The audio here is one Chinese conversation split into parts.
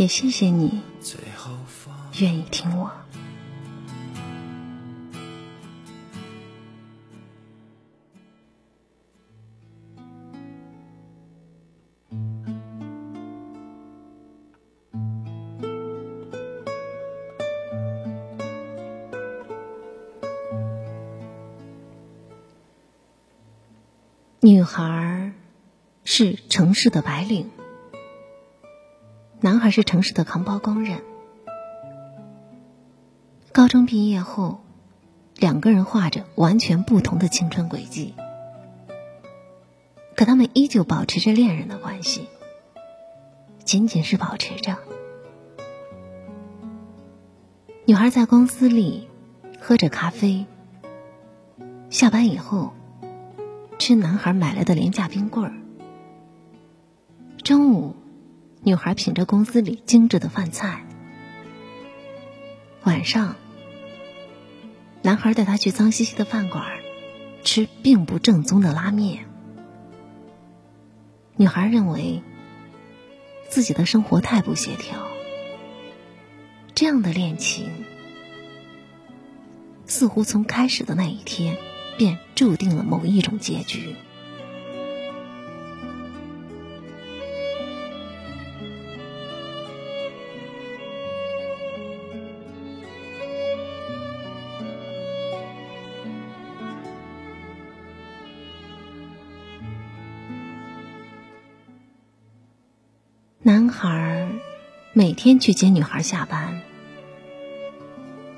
也谢谢你愿意听我。女孩是城市的白领。男孩是城市的扛包工人。高中毕业后，两个人画着完全不同的青春轨迹，可他们依旧保持着恋人的关系，仅仅是保持着。女孩在公司里喝着咖啡，下班以后吃男孩买来的廉价冰棍儿，中午。女孩品着公司里精致的饭菜，晚上，男孩带她去脏兮兮的饭馆吃并不正宗的拉面。女孩认为自己的生活太不协调，这样的恋情似乎从开始的那一天便注定了某一种结局。天去接女孩下班，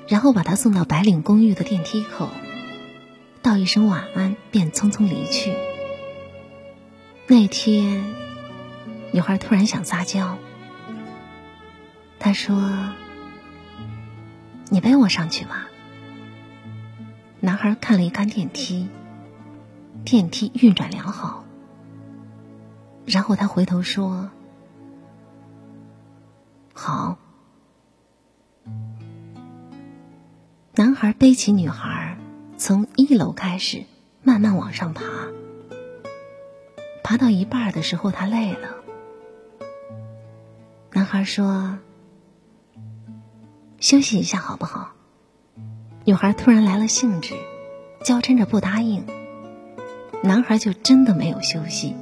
然后把她送到白领公寓的电梯口，道一声晚安，便匆匆离去。那天，女孩突然想撒娇，她说：“你背我上去吧。”男孩看了一看电梯，电梯运转良好，然后他回头说。好，男孩背起女孩，从一楼开始慢慢往上爬。爬到一半的时候，他累了。男孩说：“休息一下好不好？”女孩突然来了兴致，娇嗔着不答应。男孩就真的没有休息，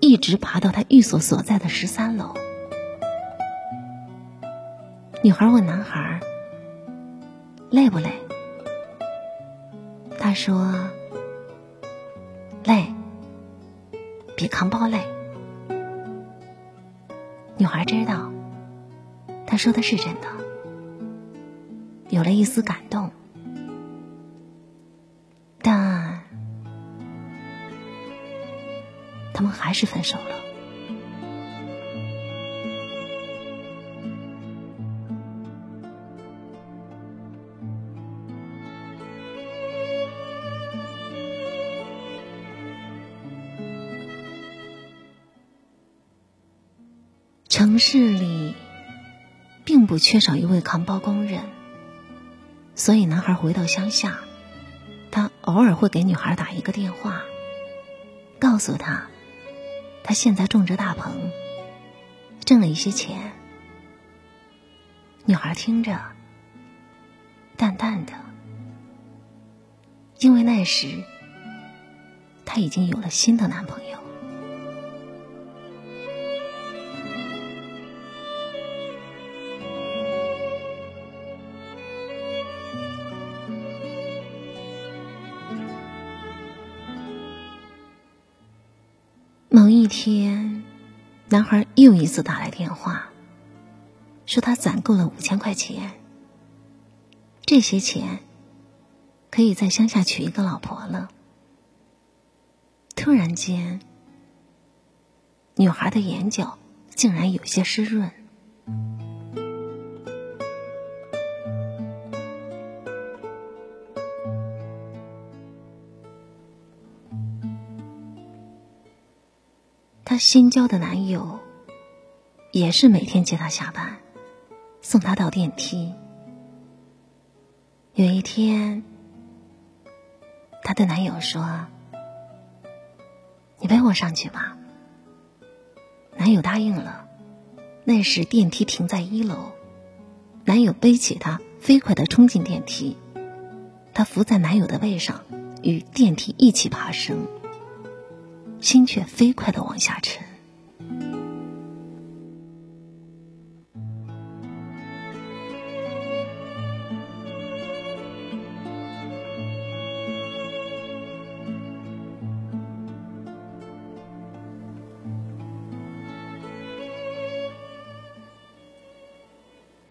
一直爬到他寓所所在的十三楼。女孩问男孩：“累不累？”他说：“累，比扛包累。”女孩知道，他说的是真的，有了一丝感动，但他们还是分手了。市里并不缺少一位扛包工人，所以男孩回到乡下，他偶尔会给女孩打一个电话，告诉她他现在种着大棚，挣了一些钱。女孩听着，淡淡的，因为那时她已经有了新的男朋友。天，男孩又一次打来电话，说他攒够了五千块钱。这些钱可以在乡下娶一个老婆了。突然间，女孩的眼角竟然有些湿润。她新交的男友，也是每天接她下班，送她到电梯。有一天，她对男友说：“你背我上去吧。”男友答应了。那时电梯停在一楼，男友背起她，飞快的冲进电梯。她伏在男友的背上，与电梯一起爬升。心却飞快的往下沉。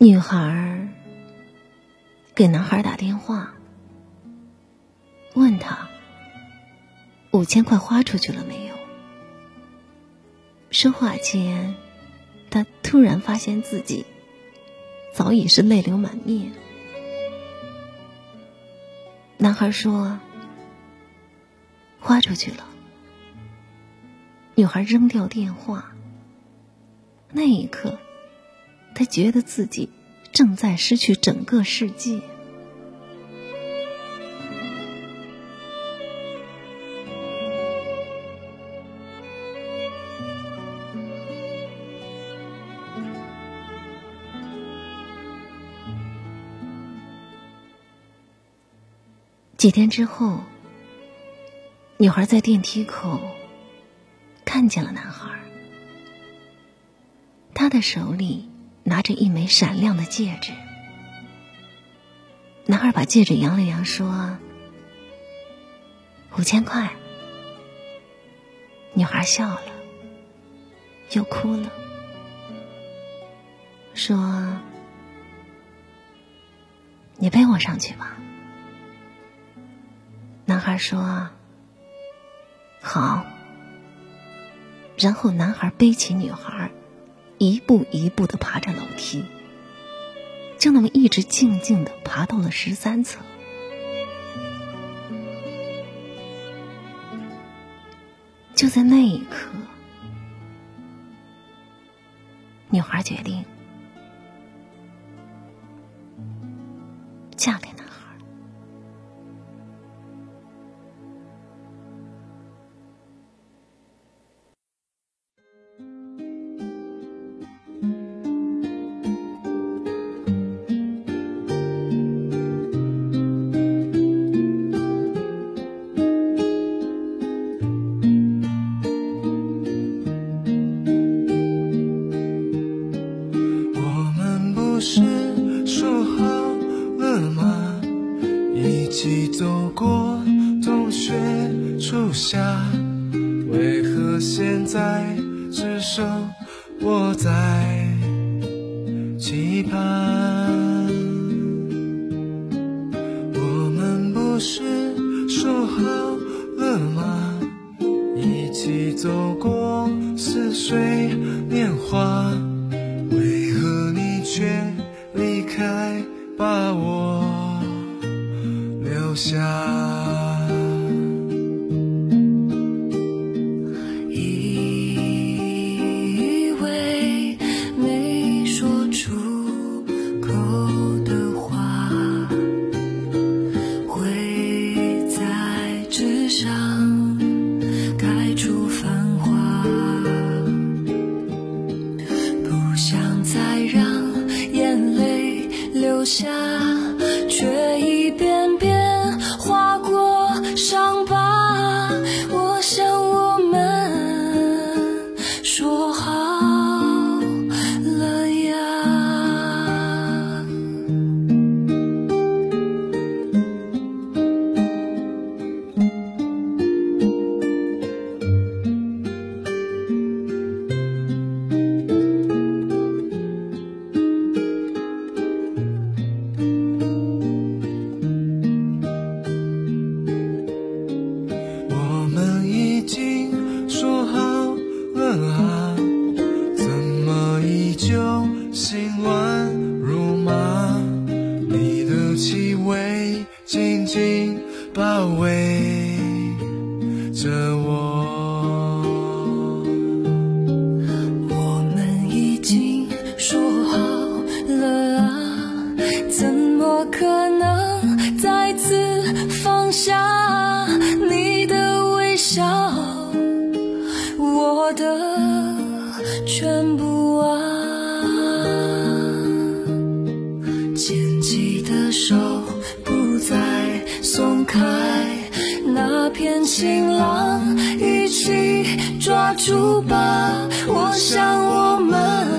女孩给男孩打电话，五千块花出去了没有？说话间，他突然发现自己早已是泪流满面。男孩说：“花出去了。”女孩扔掉电话。那一刻，他觉得自己正在失去整个世界。几天之后，女孩在电梯口看见了男孩，他的手里拿着一枚闪亮的戒指。男孩把戒指扬了扬，说：“五千块。”女孩笑了，又哭了，说：“你背我上去吧。”男孩说：“好。”然后男孩背起女孩，一步一步的爬着楼梯，就那么一直静静的爬到了十三层。就在那一刻，女孩决定树下为何现在只剩我在期盼？我们不是说好了吗？一起走上。起的手不再松开那片晴朗一起抓住吧我想我们。